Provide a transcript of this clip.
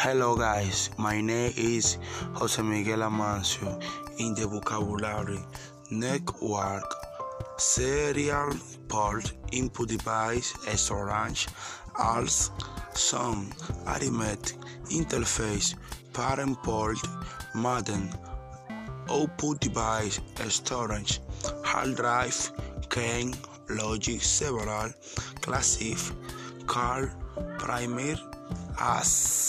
Hello guys, my name is Jose Miguel Amancio. In the vocabulary, network, serial port, input device, storage, als, sum, arithmetic, interface, parallel port, modem, output device, storage, hard drive, key, logic, several, classic, car, primer, as.